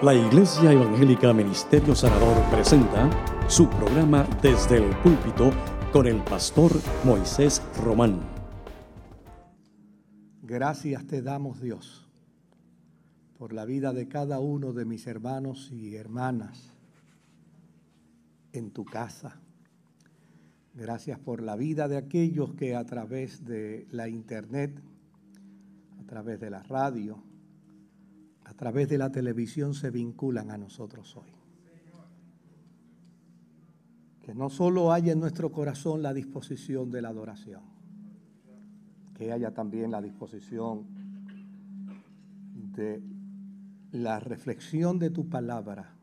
La Iglesia Evangélica Ministerio Sanador presenta su programa Desde el Púlpito con el pastor Moisés Román. Gracias te damos Dios por la vida de cada uno de mis hermanos y hermanas en tu casa. Gracias por la vida de aquellos que a través de la internet, a través de la radio, través de la televisión se vinculan a nosotros hoy. Que no solo haya en nuestro corazón la disposición de la adoración, que haya también la disposición de la reflexión de tu palabra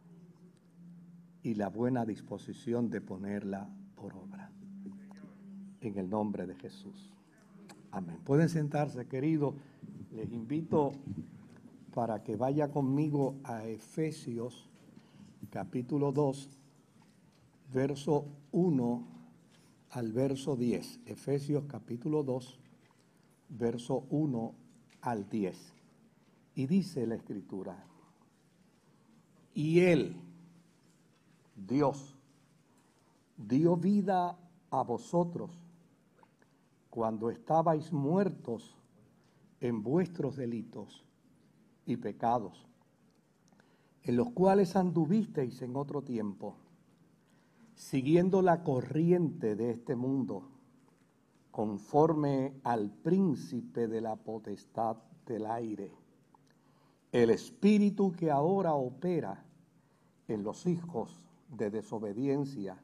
y la buena disposición de ponerla por obra. En el nombre de Jesús. Amén. Pueden sentarse, queridos. Les invito para que vaya conmigo a Efesios capítulo 2, verso 1 al verso 10. Efesios capítulo 2, verso 1 al 10. Y dice la escritura, y él, Dios, dio vida a vosotros cuando estabais muertos en vuestros delitos y pecados, en los cuales anduvisteis en otro tiempo, siguiendo la corriente de este mundo, conforme al príncipe de la potestad del aire, el espíritu que ahora opera en los hijos de desobediencia,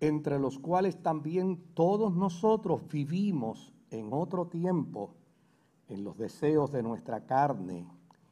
entre los cuales también todos nosotros vivimos en otro tiempo en los deseos de nuestra carne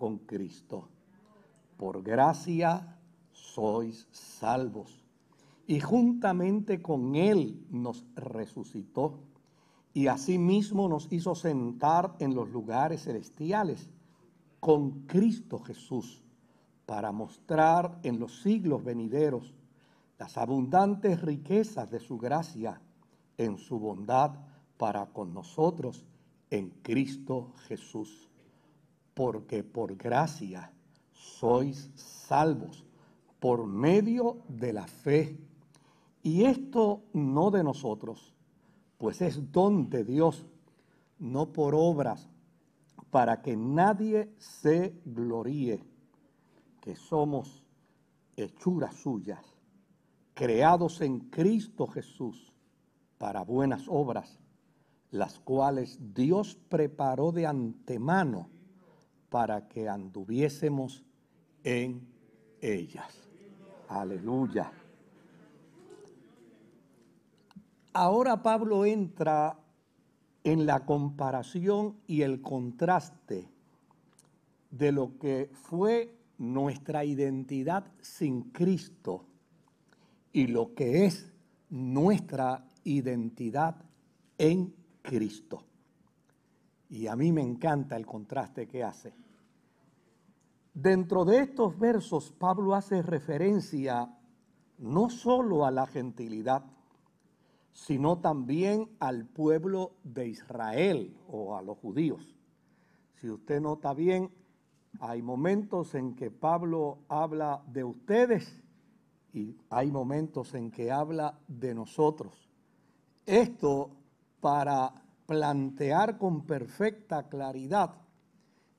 con Cristo. Por gracia sois salvos. Y juntamente con Él nos resucitó y asimismo nos hizo sentar en los lugares celestiales con Cristo Jesús para mostrar en los siglos venideros las abundantes riquezas de su gracia en su bondad para con nosotros en Cristo Jesús porque por gracia sois salvos por medio de la fe. Y esto no de nosotros, pues es don de Dios, no por obras, para que nadie se gloríe, que somos hechuras suyas, creados en Cristo Jesús para buenas obras, las cuales Dios preparó de antemano para que anduviésemos en ellas. Aleluya. Ahora Pablo entra en la comparación y el contraste de lo que fue nuestra identidad sin Cristo y lo que es nuestra identidad en Cristo. Y a mí me encanta el contraste que hace. Dentro de estos versos, Pablo hace referencia no solo a la gentilidad, sino también al pueblo de Israel o a los judíos. Si usted nota bien, hay momentos en que Pablo habla de ustedes y hay momentos en que habla de nosotros. Esto para plantear con perfecta claridad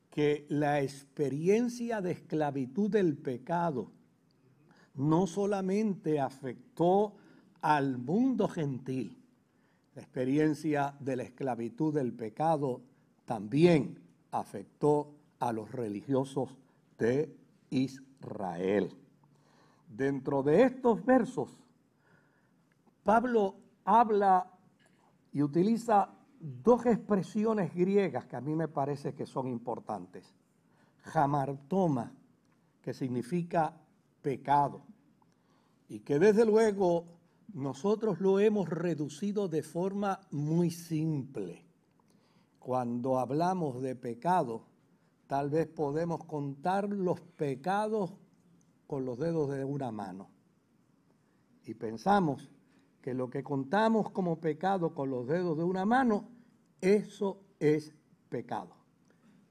que la experiencia de esclavitud del pecado no solamente afectó al mundo gentil, la experiencia de la esclavitud del pecado también afectó a los religiosos de Israel. Dentro de estos versos, Pablo habla y utiliza dos expresiones griegas que a mí me parece que son importantes. Jamartoma, que significa pecado y que desde luego nosotros lo hemos reducido de forma muy simple. Cuando hablamos de pecado, tal vez podemos contar los pecados con los dedos de una mano. Y pensamos que lo que contamos como pecado con los dedos de una mano, eso es pecado.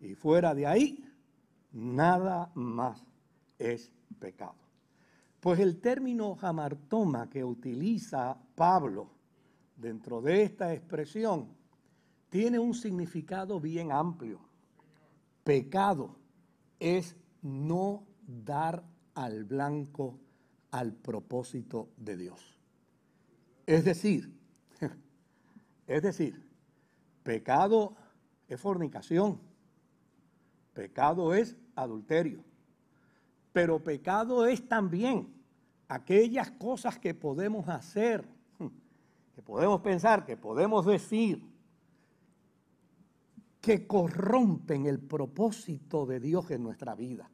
Y fuera de ahí, nada más es pecado. Pues el término jamartoma que utiliza Pablo dentro de esta expresión tiene un significado bien amplio. Pecado es no dar al blanco al propósito de Dios. Es decir, es decir, pecado es fornicación, pecado es adulterio, pero pecado es también aquellas cosas que podemos hacer, que podemos pensar, que podemos decir, que corrompen el propósito de Dios en nuestra vida,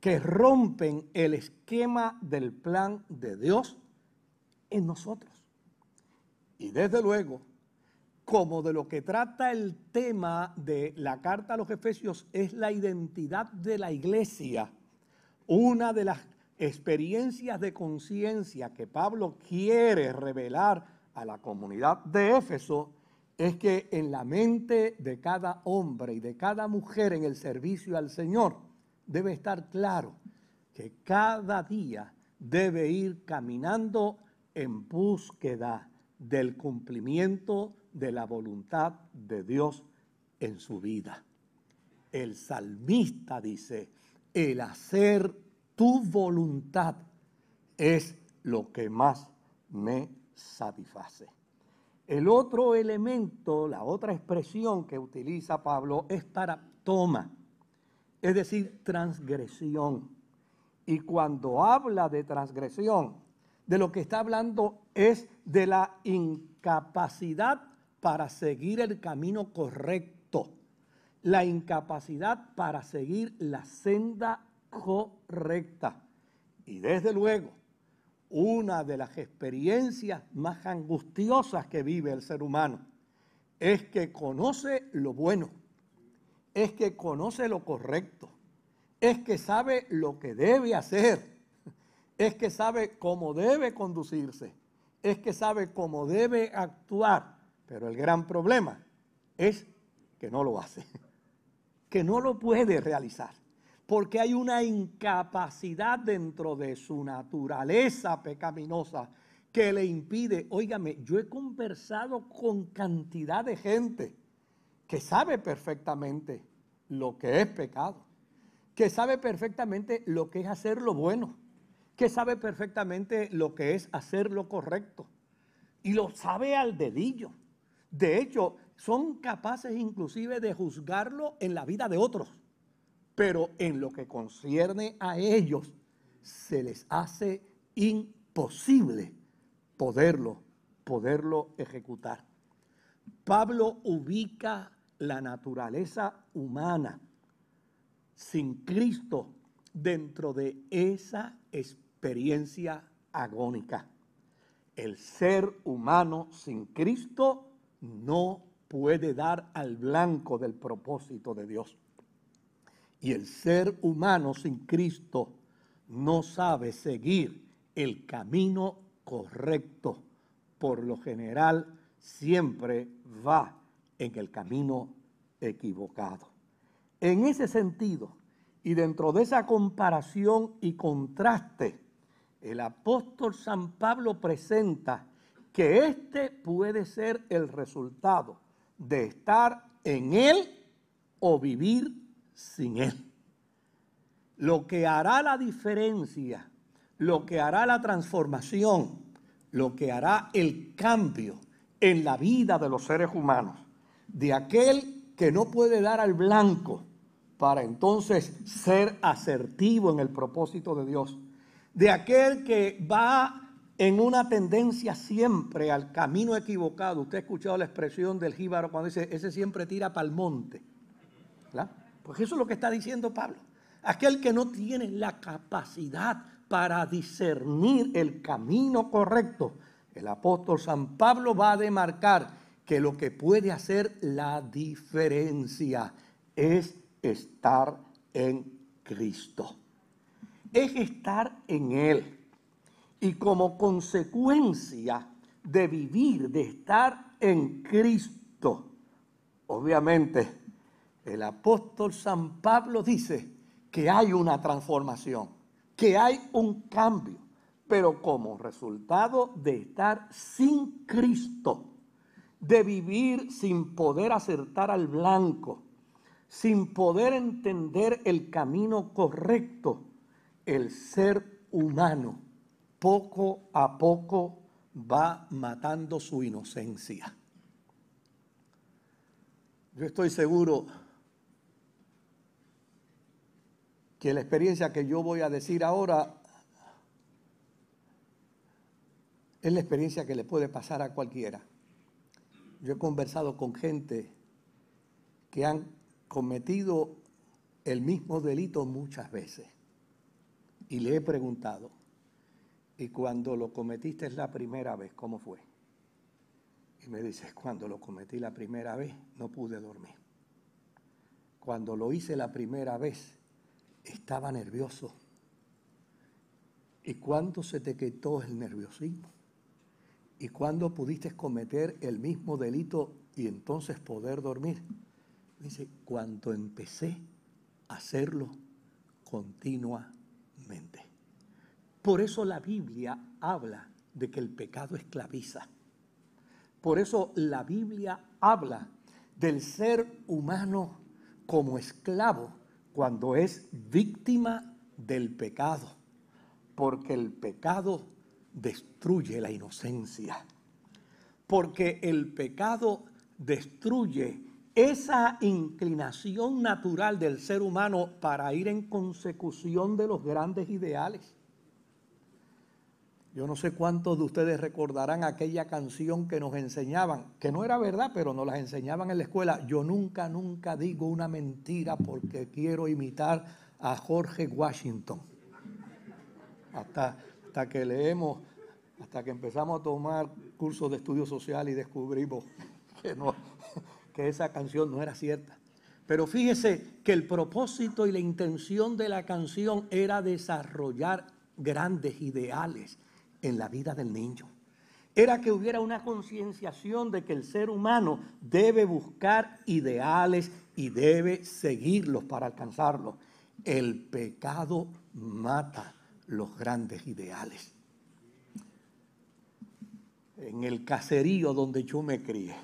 que rompen el esquema del plan de Dios en nosotros. Y desde luego, como de lo que trata el tema de la carta a los Efesios es la identidad de la iglesia, una de las experiencias de conciencia que Pablo quiere revelar a la comunidad de Éfeso es que en la mente de cada hombre y de cada mujer en el servicio al Señor debe estar claro que cada día debe ir caminando en búsqueda del cumplimiento de la voluntad de Dios en su vida. El salmista dice, el hacer tu voluntad es lo que más me satisface. El otro elemento, la otra expresión que utiliza Pablo es para toma, es decir, transgresión. Y cuando habla de transgresión, de lo que está hablando es de la incapacidad para seguir el camino correcto la incapacidad para seguir la senda correcta. Y desde luego, una de las experiencias más angustiosas que vive el ser humano es que conoce lo bueno, es que conoce lo correcto, es que sabe lo que debe hacer, es que sabe cómo debe conducirse, es que sabe cómo debe actuar, pero el gran problema es que no lo hace que no lo puede realizar, porque hay una incapacidad dentro de su naturaleza pecaminosa que le impide, óigame, yo he conversado con cantidad de gente que sabe perfectamente lo que es pecado, que sabe perfectamente lo que es hacer lo bueno, que sabe perfectamente lo que es hacer lo correcto y lo sabe al dedillo. De hecho, son capaces inclusive de juzgarlo en la vida de otros, pero en lo que concierne a ellos se les hace imposible poderlo, poderlo ejecutar. Pablo ubica la naturaleza humana sin Cristo dentro de esa experiencia agónica. El ser humano sin Cristo no puede dar al blanco del propósito de Dios. Y el ser humano sin Cristo no sabe seguir el camino correcto. Por lo general, siempre va en el camino equivocado. En ese sentido, y dentro de esa comparación y contraste, el apóstol San Pablo presenta que este puede ser el resultado de estar en Él o vivir sin Él. Lo que hará la diferencia, lo que hará la transformación, lo que hará el cambio en la vida de los seres humanos, de aquel que no puede dar al blanco para entonces ser asertivo en el propósito de Dios, de aquel que va en una tendencia siempre al camino equivocado. Usted ha escuchado la expresión del jíbaro cuando dice, ese siempre tira para el monte. Pues eso es lo que está diciendo Pablo. aquel que no tiene la capacidad para discernir el camino correcto. El apóstol San Pablo va a demarcar que lo que puede hacer la diferencia es estar en Cristo. Es estar en Él. Y como consecuencia de vivir, de estar en Cristo, obviamente el apóstol San Pablo dice que hay una transformación, que hay un cambio, pero como resultado de estar sin Cristo, de vivir sin poder acertar al blanco, sin poder entender el camino correcto, el ser humano poco a poco va matando su inocencia. Yo estoy seguro que la experiencia que yo voy a decir ahora es la experiencia que le puede pasar a cualquiera. Yo he conversado con gente que han cometido el mismo delito muchas veces y le he preguntado, ¿y cuando lo cometiste la primera vez, cómo fue? Y me dice, cuando lo cometí la primera vez, no pude dormir. Cuando lo hice la primera vez, estaba nervioso. ¿Y cuándo se te quitó el nerviosismo? ¿Y cuándo pudiste cometer el mismo delito y entonces poder dormir? Dice, cuando empecé a hacerlo continuamente. Por eso la Biblia habla de que el pecado esclaviza. Por eso la Biblia habla del ser humano como esclavo cuando es víctima del pecado, porque el pecado destruye la inocencia, porque el pecado destruye esa inclinación natural del ser humano para ir en consecución de los grandes ideales. Yo no sé cuántos de ustedes recordarán aquella canción que nos enseñaban, que no era verdad, pero nos la enseñaban en la escuela. Yo nunca, nunca digo una mentira porque quiero imitar a Jorge Washington. Hasta, hasta que leemos, hasta que empezamos a tomar cursos de estudio social y descubrimos que, no, que esa canción no era cierta. Pero fíjese que el propósito y la intención de la canción era desarrollar grandes ideales en la vida del niño. Era que hubiera una concienciación de que el ser humano debe buscar ideales y debe seguirlos para alcanzarlos. El pecado mata los grandes ideales. En el caserío donde yo me crié,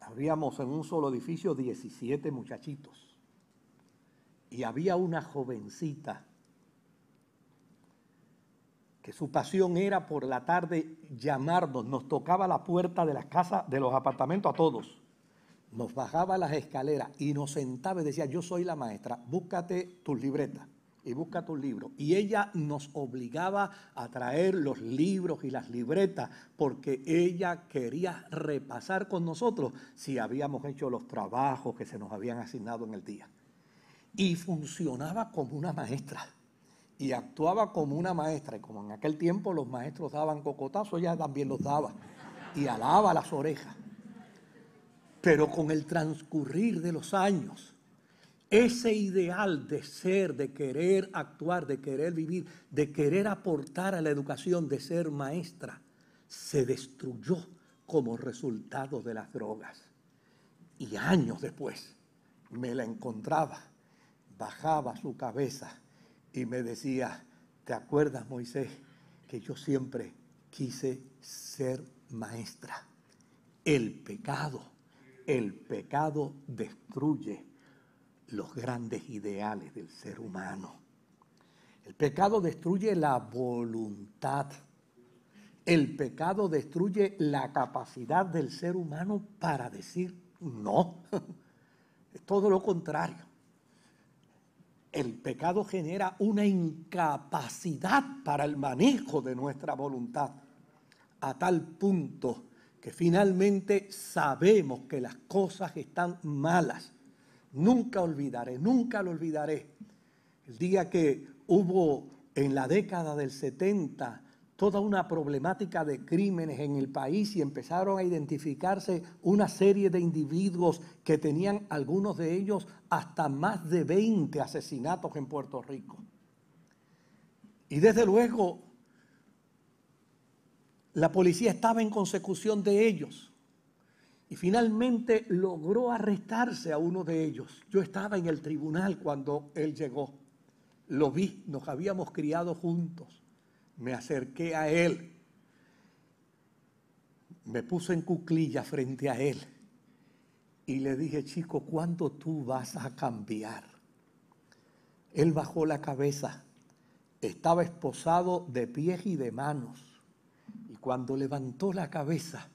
habíamos en un solo edificio 17 muchachitos y había una jovencita su pasión era por la tarde llamarnos, nos tocaba la puerta de las casas, de los apartamentos a todos, nos bajaba las escaleras y nos sentaba y decía, yo soy la maestra, búscate tus libretas y busca tus libros. Y ella nos obligaba a traer los libros y las libretas porque ella quería repasar con nosotros si habíamos hecho los trabajos que se nos habían asignado en el día. Y funcionaba como una maestra y actuaba como una maestra. Y como en aquel tiempo los maestros daban cocotazos, ella también los daba y alaba las orejas. Pero con el transcurrir de los años, ese ideal de ser, de querer actuar, de querer vivir, de querer aportar a la educación, de ser maestra, se destruyó como resultado de las drogas. Y años después me la encontraba, bajaba su cabeza y me decía, ¿te acuerdas Moisés que yo siempre quise ser maestra? El pecado, el pecado destruye los grandes ideales del ser humano. El pecado destruye la voluntad. El pecado destruye la capacidad del ser humano para decir no. Es todo lo contrario el pecado genera una incapacidad para el manejo de nuestra voluntad, a tal punto que finalmente sabemos que las cosas están malas, Nunca olvidaré, nunca lo olvidaré. El día que hubo en la década del 70 toda una problemática de crímenes en el país y empezaron a identificarse una serie de individuos que tenían algunos de ellos hasta más de 20 asesinatos en Puerto Rico. Y desde luego la policía estaba en consecución de ellos y finalmente logró arrestarse a uno de ellos. Yo estaba en el tribunal cuando él llegó. Lo vi, nos habíamos criado juntos. Me acerqué a él. Me puse en cuclilla frente a él. Y le dije, chico, ¿cuándo tú vas a cambiar? Él bajó la cabeza. Estaba esposado de pies y de manos. Y cuando levantó la cabeza,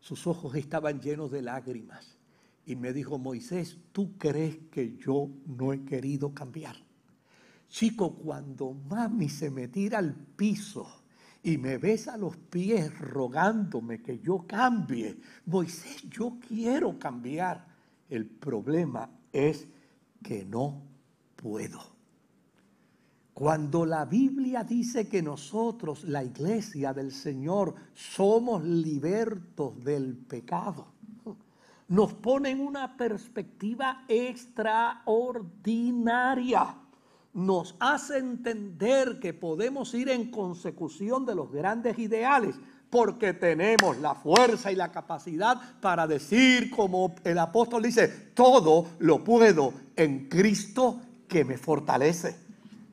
sus ojos estaban llenos de lágrimas. Y me dijo, Moisés, ¿tú crees que yo no he querido cambiar? Chico, cuando mami se me tira al piso y me besa los pies rogándome que yo cambie, Moisés, yo quiero cambiar. El problema es que no puedo. Cuando la Biblia dice que nosotros, la iglesia del Señor, somos libertos del pecado, nos pone en una perspectiva extraordinaria. Nos hace entender que podemos ir en consecución de los grandes ideales porque tenemos la fuerza y la capacidad para decir, como el apóstol dice, todo lo puedo en Cristo que me fortalece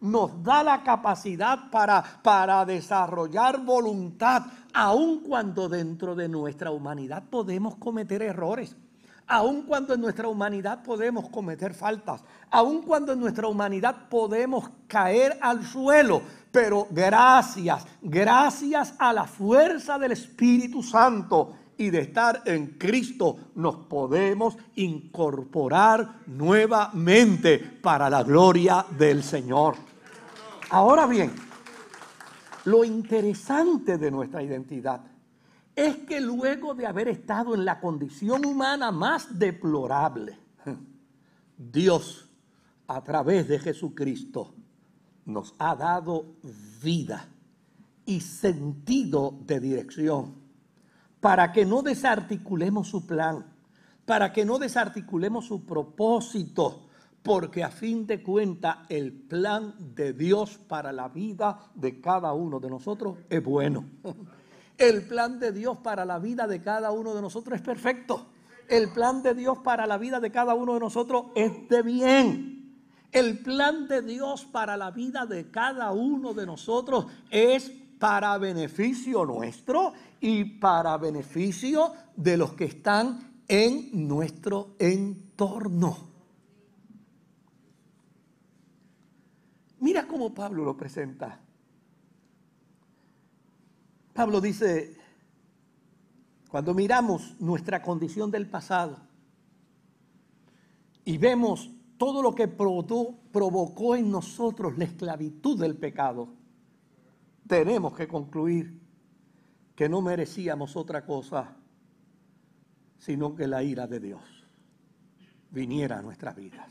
nos da la capacidad para, para desarrollar voluntad, aun cuando dentro de nuestra humanidad podemos cometer errores, aun cuando en nuestra humanidad podemos cometer faltas, aun cuando en nuestra humanidad podemos caer al suelo, pero gracias, gracias a la fuerza del Espíritu Santo y de estar en Cristo nos podemos incorporar nuevamente para la gloria del Señor. Ahora bien, lo interesante de nuestra identidad es que luego de haber estado en la condición humana más deplorable, Dios a través de Jesucristo nos ha dado vida y sentido de dirección para que no desarticulemos su plan, para que no desarticulemos su propósito, porque a fin de cuentas el plan de Dios para la vida de cada uno de nosotros es bueno. El plan de Dios para la vida de cada uno de nosotros es perfecto. El plan de Dios para la vida de cada uno de nosotros es de bien. El plan de Dios para la vida de cada uno de nosotros es para beneficio nuestro y para beneficio de los que están en nuestro entorno. Mira cómo Pablo lo presenta. Pablo dice, cuando miramos nuestra condición del pasado y vemos todo lo que provocó en nosotros la esclavitud del pecado, tenemos que concluir que no merecíamos otra cosa sino que la ira de Dios viniera a nuestras vidas.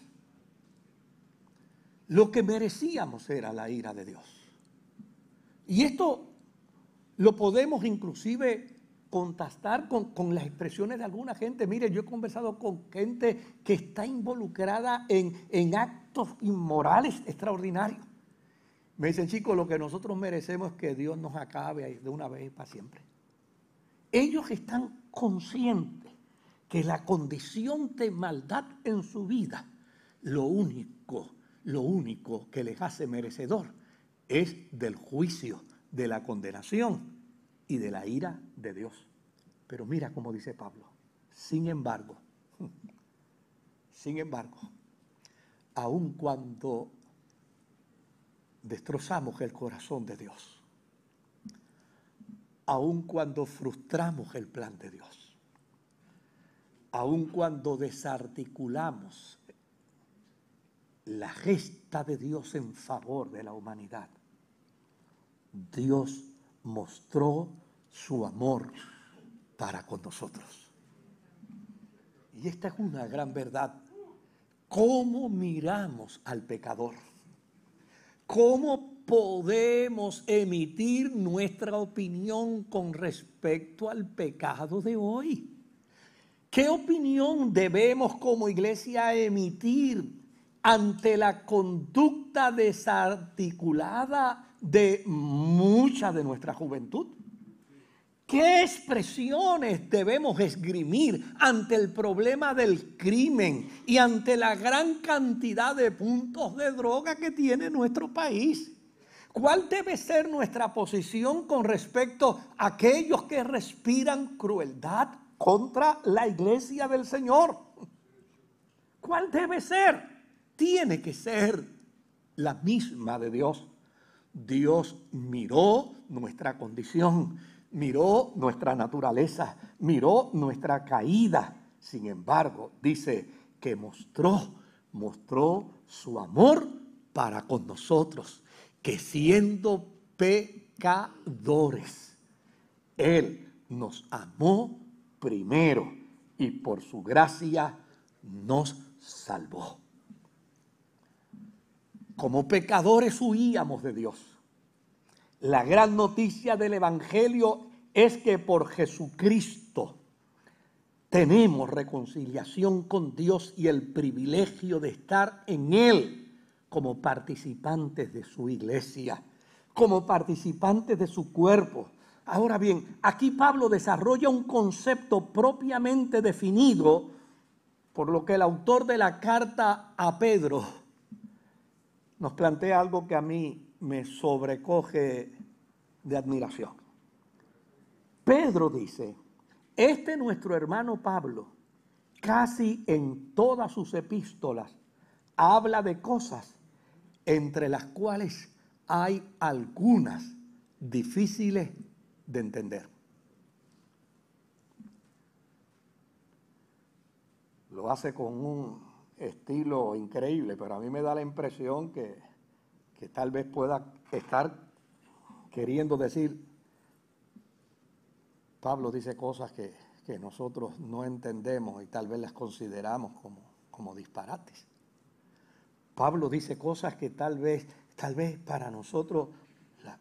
Lo que merecíamos era la ira de Dios. Y esto lo podemos inclusive contrastar con, las expresiones de alguna gente. Mire, yo he conversado con gente que está involucrada en, en actos inmorales extraordinarios. Me dicen, chicos, lo que nosotros merecemos es que Dios nos acabe de una vez para siempre. Ellos están conscientes que la condición de maldad en su vida, lo único lo único que les hace merecedor es del juicio, de la condenación y de la ira de Dios. Pero mira cómo dice Pablo, sin embargo, sin embargo, aun cuando destrozamos el corazón de Dios, aun cuando frustramos el plan de Dios, aun cuando desarticulamos la gesta de Dios en favor de la humanidad. Dios mostró su amor para con nosotros. Y esta es una gran verdad cómo miramos al pecador. ¿Cómo podemos emitir nuestra opinión con respecto al pecado de hoy? ¿Qué opinión debemos como iglesia emitir ante la conducta desarticulada de mucha de nuestra juventud? ¿Qué expresiones debemos esgrimir ante el problema del crimen y ante la gran cantidad de puntos de droga que tiene nuestro país? ¿Cuál debe ser nuestra posición con respecto a aquellos que respiran crueldad contra la iglesia del Señor? ¿Cuál debe ser? Tiene que ser la misma de Dios. Dios miró nuestra condición miró nuestra naturaleza, miró nuestra caída. Sin embargo, dice que mostró, mostró su amor para con nosotros, que siendo pecadores, Él nos amó primero y por su gracia nos salvó. Como pecadores huíamos de Dios la gran noticia del Evangelio es que por Jesucristo tenemos reconciliación con Dios y el privilegio de estar en Él como participantes de su iglesia, como participantes de su cuerpo. Ahora bien, aquí Pablo desarrolla un concepto propiamente definido, por lo que el autor de la carta a Pedro nos plantea algo que a mí me sobrecoge de admiración. Pedro dice, este nuestro hermano Pablo, casi en todas sus epístolas, habla de cosas entre las cuales hay algunas difíciles de entender. Lo hace con un estilo increíble, pero a mí me da la impresión que que tal vez pueda estar queriendo decir, Pablo dice cosas que, nosotros no entendemos y tal vez las consideramos como, como disparates. Pablo dice cosas que tal vez, tal vez para nosotros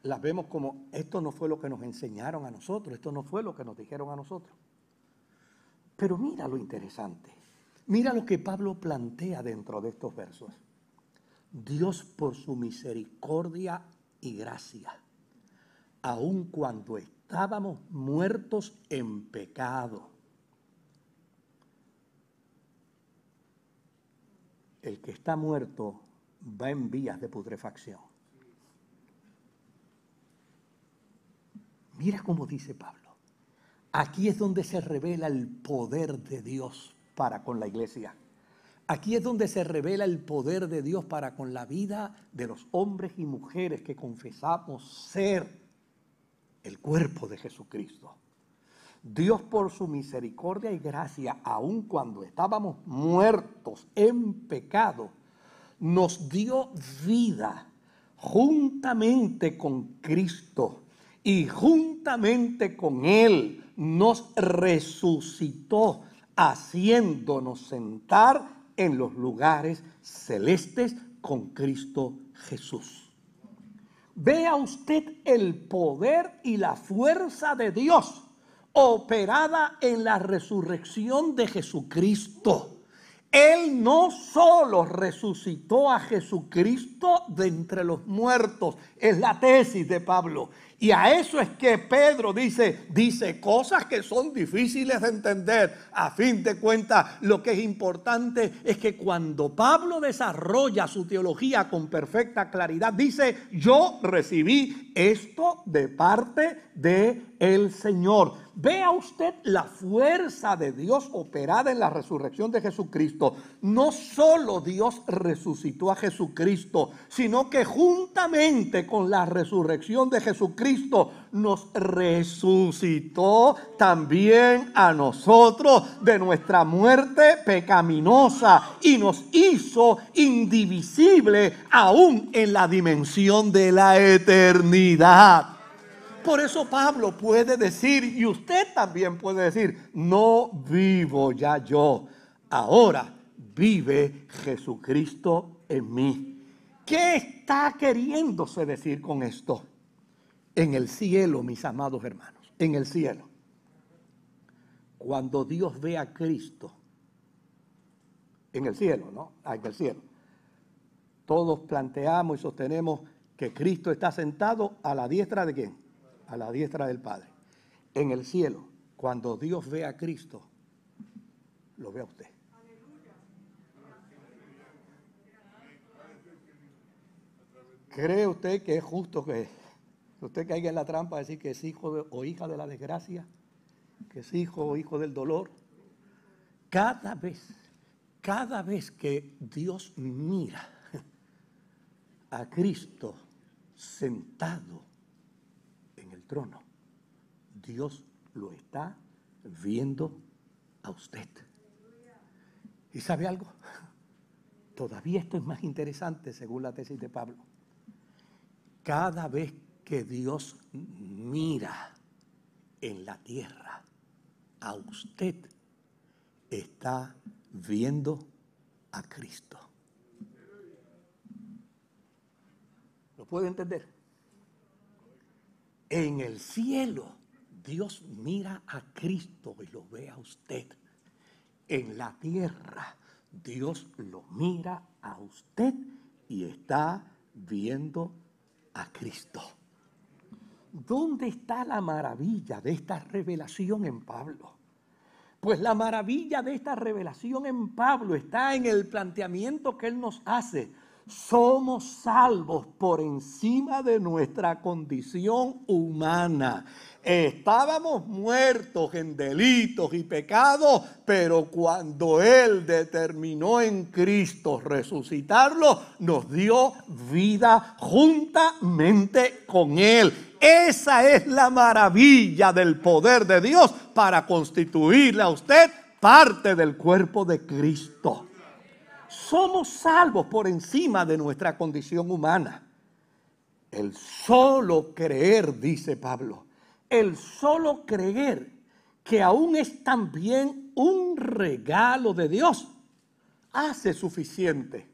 las vemos como esto no fue lo que nos enseñaron a nosotros, esto no fue lo que nos dijeron a nosotros. Pero mira lo interesante, mira lo que Pablo plantea dentro de estos versos. Dios por su misericordia y gracia, aun cuando estábamos muertos en pecado. El que está muerto va en vías de putrefacción. Mira cómo dice Pablo. Aquí es donde se revela el poder de Dios para con la iglesia. Aquí es donde se revela el poder de Dios para con la vida de los hombres y mujeres que confesamos ser el cuerpo de Jesucristo. Dios por su misericordia y gracia, aun cuando estábamos muertos en pecado, nos dio vida juntamente con Cristo y juntamente con Él nos resucitó, haciéndonos sentar en los lugares celestes con Cristo Jesús. Vea usted el poder y la fuerza de Dios operada en la resurrección de Jesucristo. Él no solo resucitó a Jesucristo de entre los muertos, es la tesis de Pablo. Y a eso es que Pedro dice, dice cosas que son difíciles de entender. A fin de cuentas, lo que es importante es que cuando Pablo desarrolla su teología con perfecta claridad, dice, yo recibí esto de parte de el Señor. Vea usted la fuerza de Dios operada en la resurrección de Jesucristo. No solo Dios resucitó a Jesucristo, sino que juntamente con la resurrección de Jesucristo nos resucitó también a nosotros de nuestra muerte pecaminosa y nos hizo indivisible aún en la dimensión de la eternidad. Por eso Pablo puede decir, y usted también puede decir, no vivo ya yo, ahora vive Jesucristo en mí. ¿Qué está queriéndose decir con esto? En el cielo, mis amados hermanos, en el cielo. Cuando Dios ve a Cristo, en el cielo, ¿no? Ah, en el cielo. Todos planteamos y sostenemos que Cristo está sentado a la diestra de quién? A la diestra del Padre. En el cielo, cuando Dios ve a Cristo, lo ve a usted. ¿Cree usted que es justo que usted caiga en la trampa de decir que es hijo o hija de la desgracia? ¿Que es hijo o hijo del dolor? Cada vez, cada vez que Dios mira a Cristo sentado en el trono, Dios lo está viendo a usted. ¿Y sabe algo? Todavía esto es más interesante según la tesis de Pablo. Cada vez que Dios mira en la tierra a usted, está viendo a Cristo. ¿Lo puede entender? En el cielo, Dios mira a Cristo y lo ve a usted. En la tierra, Dios lo mira a usted y está viendo a Cristo. ¿Dónde está la maravilla de esta revelación en Pablo? Pues la maravilla de esta revelación en Pablo está en el planteamiento que él nos hace somos salvos por encima de nuestra condición humana. Estábamos muertos en delitos y pecados, pero cuando Él determinó en Cristo resucitarlo, nos dio vida juntamente con Él. Esa es la maravilla del poder de Dios para constituirle a usted parte del cuerpo de Cristo somos salvos por encima de nuestra condición humana. El solo creer, dice Pablo, el solo creer que aún es también un regalo de Dios, hace suficiente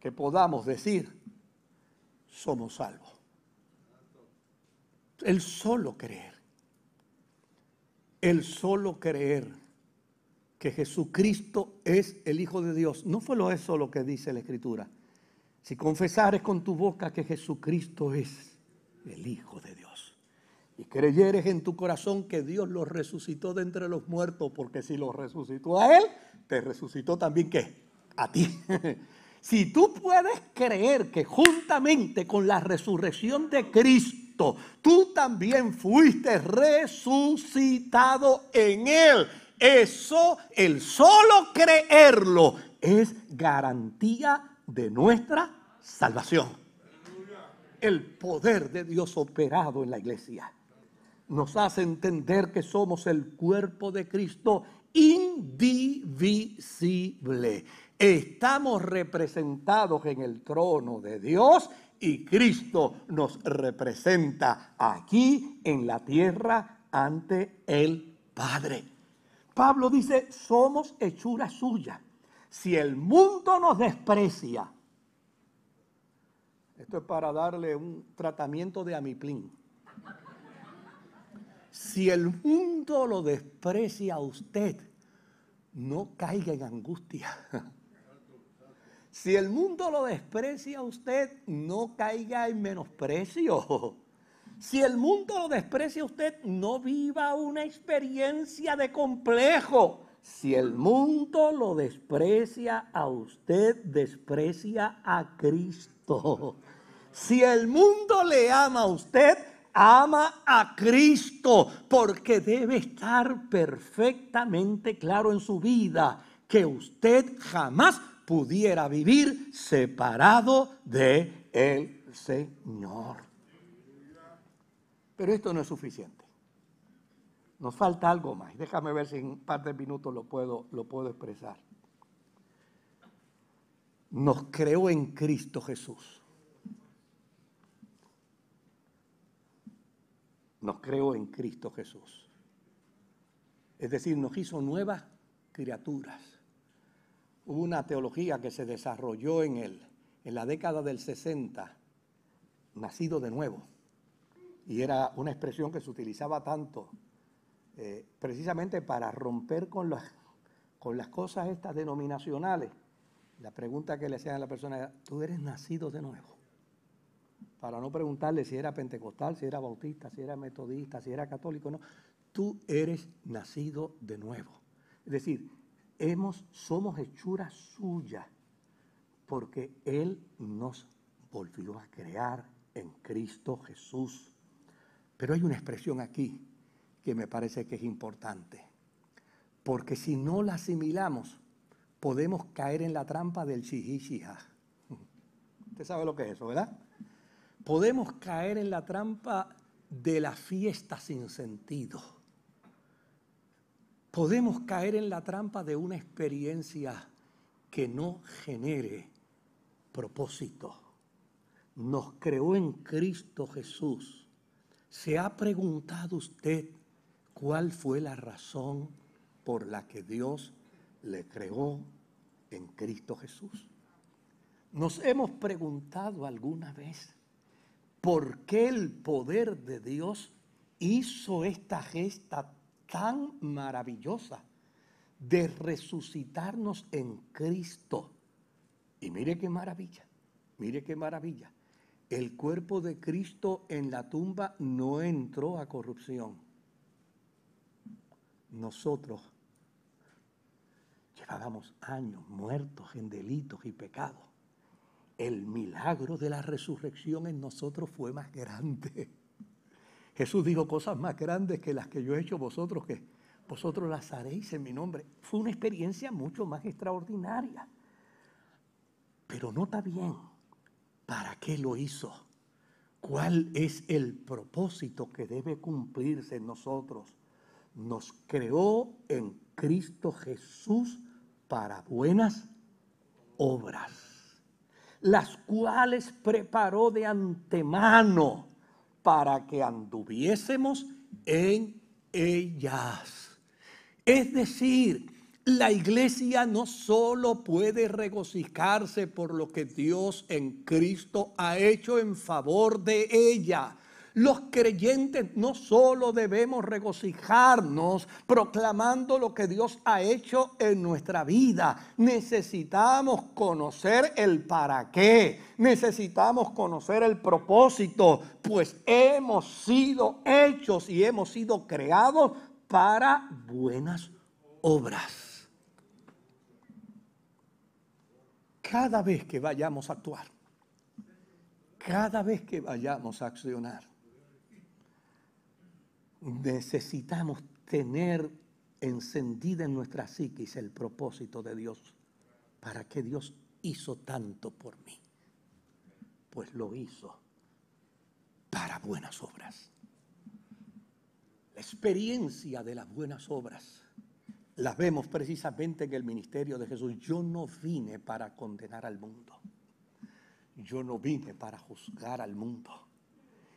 que podamos decir, somos salvos. El solo creer, el solo creer que Jesucristo es el Hijo de Dios. No fue eso lo que dice la Escritura. Si confesares con tu boca que Jesucristo es el Hijo de Dios y creyeres en tu corazón que Dios lo resucitó de entre los muertos, porque si lo resucitó a Él, te resucitó también ¿qué? A ti. si tú puedes creer que juntamente con la resurrección de Cristo, tú también fuiste resucitado en Él eso, el solo creerlo, es garantía de nuestra salvación. El poder de Dios operado en la iglesia nos hace entender que somos el cuerpo de Cristo indivisible. Estamos representados en el trono de Dios y Cristo nos representa aquí en la tierra ante el Padre. Pablo dice, somos hechura suya. Si el mundo nos desprecia, esto es para darle un tratamiento de amiplín. Si el mundo lo desprecia a usted, no caiga en angustia. Si el mundo lo desprecia a usted, no caiga en menosprecio. Si el mundo lo desprecia a usted, no viva una experiencia de complejo. Si el mundo lo desprecia a usted, desprecia a Cristo. Si el mundo le ama a usted, ama a Cristo, porque debe estar perfectamente claro en su vida que usted jamás pudiera vivir separado de el Señor. Pero esto no es suficiente. Nos falta algo más. Déjame ver si en un par de minutos lo puedo, lo puedo expresar. Nos creó en Cristo Jesús. Nos creó en Cristo Jesús. Es decir, nos hizo nuevas criaturas. Hubo una teología que se desarrolló en, el, en la década del 60, nacido de nuevo. Y era una expresión que se utilizaba tanto eh, precisamente para romper con las, con las cosas estas denominacionales. La pregunta que le hacían a la persona era, ¿tú eres nacido de nuevo? Para no preguntarle si era pentecostal, si era bautista, si era metodista, si era católico, no. Tú eres nacido de nuevo. Es decir, hemos, somos hechuras suyas porque Él nos volvió a crear en Cristo Jesús. Pero hay una expresión aquí que me parece que es importante. Porque si no la asimilamos, podemos caer en la trampa del shihishiha. Usted sabe lo que es eso, ¿verdad? Podemos caer en la trampa de la fiesta sin sentido. Podemos caer en la trampa de una experiencia que no genere propósito. Nos creó en Cristo Jesús. ¿Se ha preguntado usted cuál fue la razón por la que Dios le creó en Cristo Jesús? Nos hemos preguntado alguna vez por qué el poder de Dios hizo esta gesta tan maravillosa de resucitarnos en Cristo. Y mire qué maravilla, mire qué maravilla. El cuerpo de Cristo en la tumba no entró a corrupción nosotros llevábamos años muertos en delitos y pecados. El milagro de la resurrección en nosotros fue más grande. Jesús dijo cosas más grandes que las que yo he hecho vosotros, que vosotros las haréis en mi nombre. Fue una experiencia mucho más extraordinaria. Pero nota bien, ¿para qué lo hizo? ¿Cuál es el propósito que debe cumplirse en nosotros? nos creó en Cristo Jesús para buenas obras, las cuales preparó de antemano para que anduviésemos en ellas. Es decir, la iglesia no solo puede regocijarse por lo que Dios en Cristo ha hecho en favor de ella, los creyentes no solo debemos regocijarnos proclamando lo que Dios ha hecho en nuestra vida, necesitamos conocer el para qué, necesitamos conocer el propósito, pues hemos sido hechos y hemos sido creados para buenas obras. Cada vez que vayamos a actuar, cada vez que vayamos a accionar, necesitamos tener encendida en nuestra psiquis el propósito de Dios. ¿Para qué Dios hizo tanto por mí? Pues lo hizo para buenas obras. La experiencia de las buenas obras las vemos precisamente en el ministerio de Jesús. Yo no vine para condenar al mundo. Yo no vine para juzgar al mundo.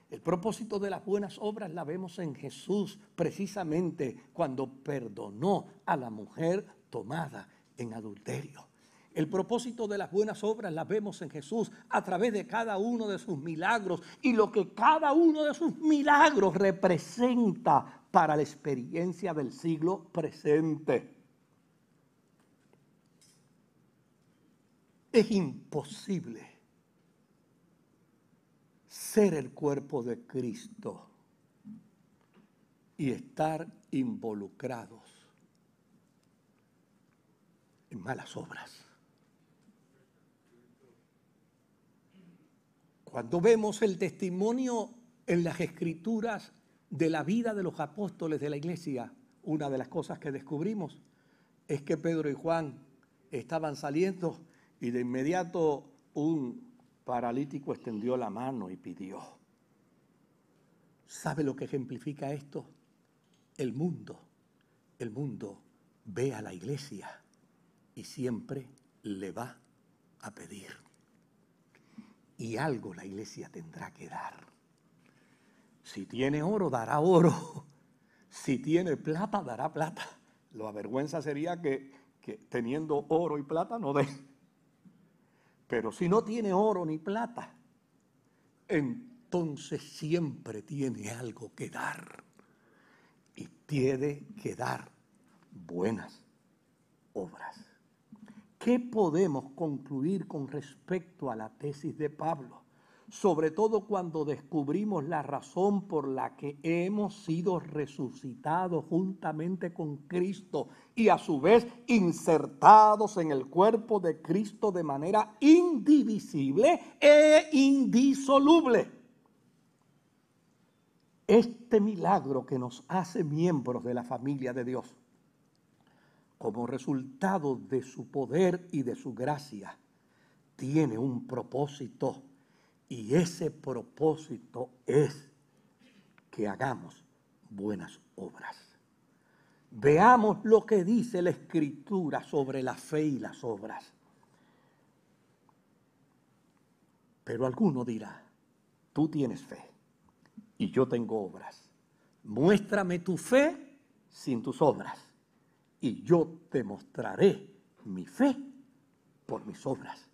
El propósito de las buenas obras la vemos en Jesús precisamente cuando perdonó a la mujer tomada en adulterio. El propósito de las buenas obras la vemos en Jesús a través de cada uno de sus milagros y lo que cada uno de sus milagros representa para la experiencia del siglo presente. Es imposible ser el cuerpo de Cristo y estar involucrados en malas obras. Cuando vemos el testimonio en las escrituras de la vida de los apóstoles de la iglesia, una de las cosas que descubrimos es que Pedro y Juan estaban saliendo y de inmediato un paralítico extendió la mano y pidió. ¿Sabe lo que ejemplifica esto? El mundo. El mundo ve a la iglesia y siempre le va a pedir. Y algo la iglesia tendrá que dar. Si tiene oro, dará oro. Si tiene plata, dará plata. Lo avergüenza sería que, que teniendo oro y plata no dé. Pero si no tiene oro ni plata, entonces siempre tiene algo que dar. Y tiene que dar buenas obras. ¿Qué podemos concluir con respecto a la tesis de Pablo? Sobre todo cuando descubrimos la razón por la que hemos sido resucitados juntamente con Cristo y a su vez insertados en el cuerpo de Cristo de manera indivisible e indisoluble. Este milagro que nos hace miembros de la familia de Dios como resultado de su poder y de su gracia, tiene un propósito. Y ese propósito es que hagamos buenas obras. Veamos lo que dice la escritura sobre la fe y las obras. Pero alguno dirá, tú tienes fe y yo tengo obras. Muéstrame tu fe sin tus obras y yo te mostraré mi fe por mis obras.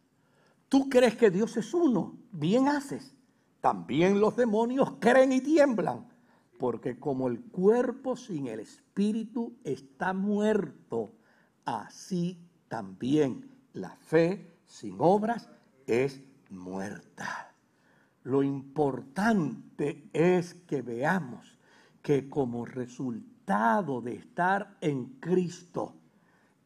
Tú crees que Dios es uno, bien haces. También los demonios creen y tiemblan, porque como el cuerpo sin el espíritu está muerto, así también la fe sin obras es muerta. Lo importante es que veamos que como resultado de estar en Cristo,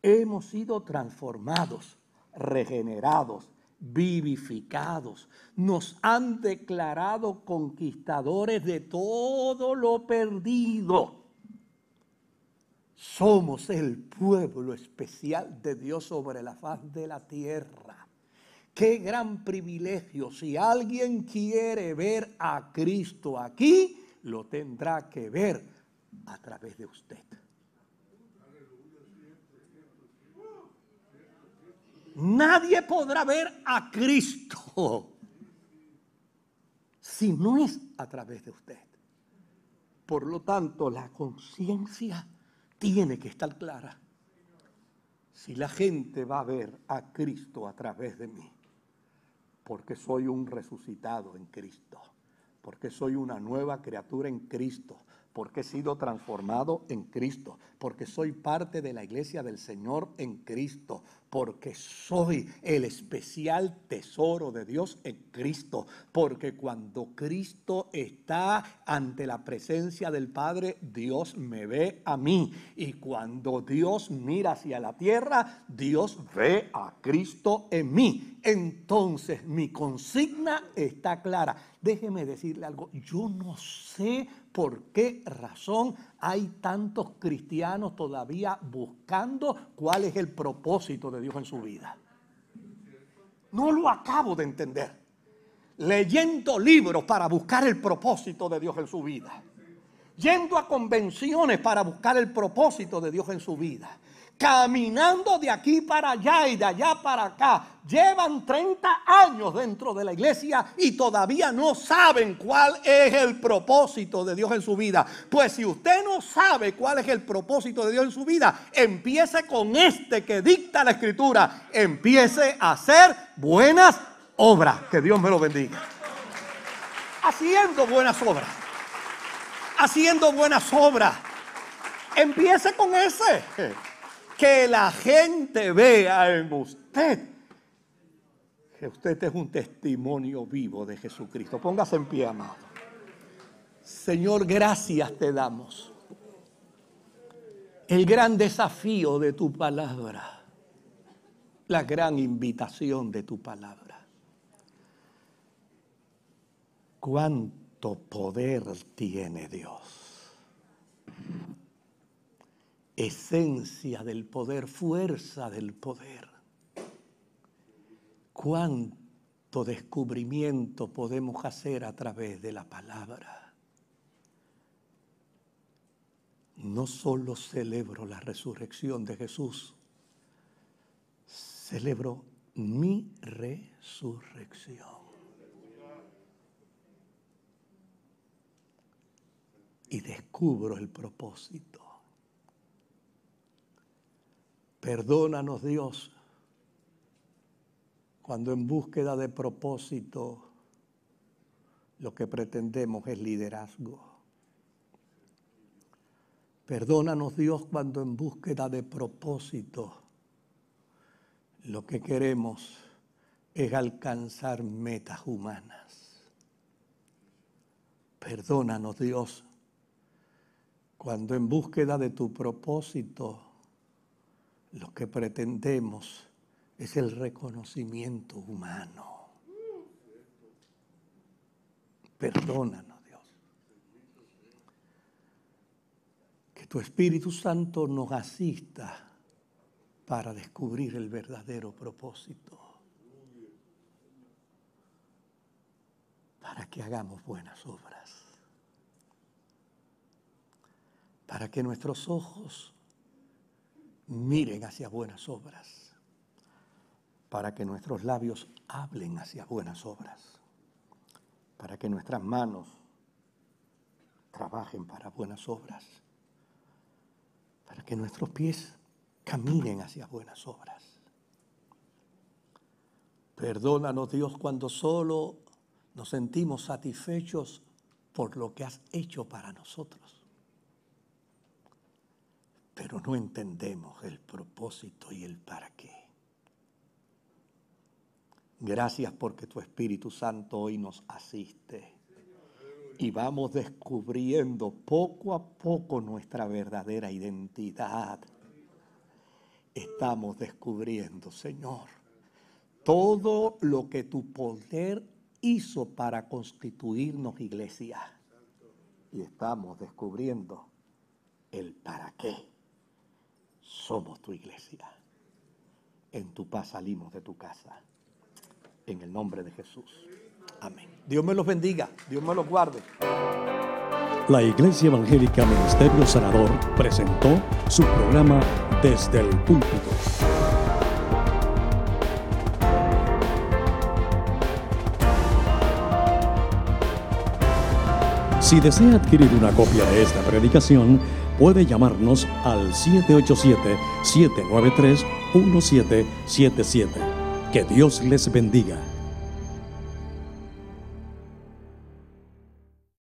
hemos sido transformados, regenerados, vivificados. Nos han declarado conquistadores de todo lo perdido. Somos el pueblo especial de Dios sobre la faz de la tierra. Qué gran privilegio. Si alguien quiere ver a Cristo aquí, lo tendrá que ver a través de usted. Nadie podrá ver a Cristo si no es a través de usted. Por lo tanto, la conciencia tiene que estar clara. Si la gente va a ver a Cristo a través de mí, porque soy un resucitado en Cristo, porque soy una nueva criatura en Cristo, porque he sido transformado en Cristo, porque soy parte de la iglesia del Señor en Cristo, porque soy el especial tesoro de Dios en Cristo, porque cuando Cristo está ante la presencia del Padre, Dios me ve a mí, y cuando Dios mira hacia la tierra, Dios ve a Cristo en mí. Entonces mi consigna está clara. Déjeme decirle algo, yo no sé por qué razón hay tantos cristianos todavía buscando cuál es el propósito de Dios en su vida. No lo acabo de entender. Leyendo libros para buscar el propósito de Dios en su vida. Yendo a convenciones para buscar el propósito de Dios en su vida caminando de aquí para allá y de allá para acá. Llevan 30 años dentro de la iglesia y todavía no saben cuál es el propósito de Dios en su vida. Pues si usted no sabe cuál es el propósito de Dios en su vida, empiece con este que dicta la escritura. Empiece a hacer buenas obras. Que Dios me lo bendiga. Haciendo buenas obras. Haciendo buenas obras. Empiece con ese que la gente vea en usted que usted es un testimonio vivo de Jesucristo. Póngase en pie, amado. Señor, gracias te damos. El gran desafío de tu palabra, la gran invitación de tu palabra. Cuánto poder tiene Dios esencia del poder, fuerza del poder. Cuánto descubrimiento podemos hacer a través de la palabra. No solo celebro la resurrección de Jesús, celebro mi resurrección. Y descubro el propósito Perdónanos Dios cuando en búsqueda de propósito lo que pretendemos es liderazgo. Perdónanos Dios cuando en búsqueda de propósito lo que queremos es alcanzar metas humanas. Perdónanos Dios cuando en búsqueda de tu propósito lo que pretendemos es el reconocimiento humano. Perdónanos, Dios. Que tu Espíritu Santo nos asista para descubrir el verdadero propósito. Para que hagamos buenas obras. Para que nuestros ojos miren hacia buenas obras. Para que nuestros labios hablen hacia buenas obras para que nuestras manos trabajen para buenas obras, para que nuestros pies caminen hacia buenas obras. Perdónanos Dios cuando solo nos sentimos satisfechos por lo que has hecho para nosotros, pero no entendemos el propósito y el para qué. Gracias porque tu Espíritu Santo hoy nos asiste. Y vamos descubriendo poco a poco nuestra verdadera identidad. Estamos descubriendo, Señor, todo lo que tu poder hizo para constituirnos iglesia. Y estamos descubriendo el para qué somos tu iglesia. En tu paz salimos de tu casa en el nombre de Jesús. Amén. Dios me los bendiga, Dios me los guarde. La Iglesia Evangélica Ministerio Sanador presentó su programa Desde el Púlpito. Si desea adquirir una copia de esta predicación, puede llamarnos al 787-793-1777. Que Dios les bendiga.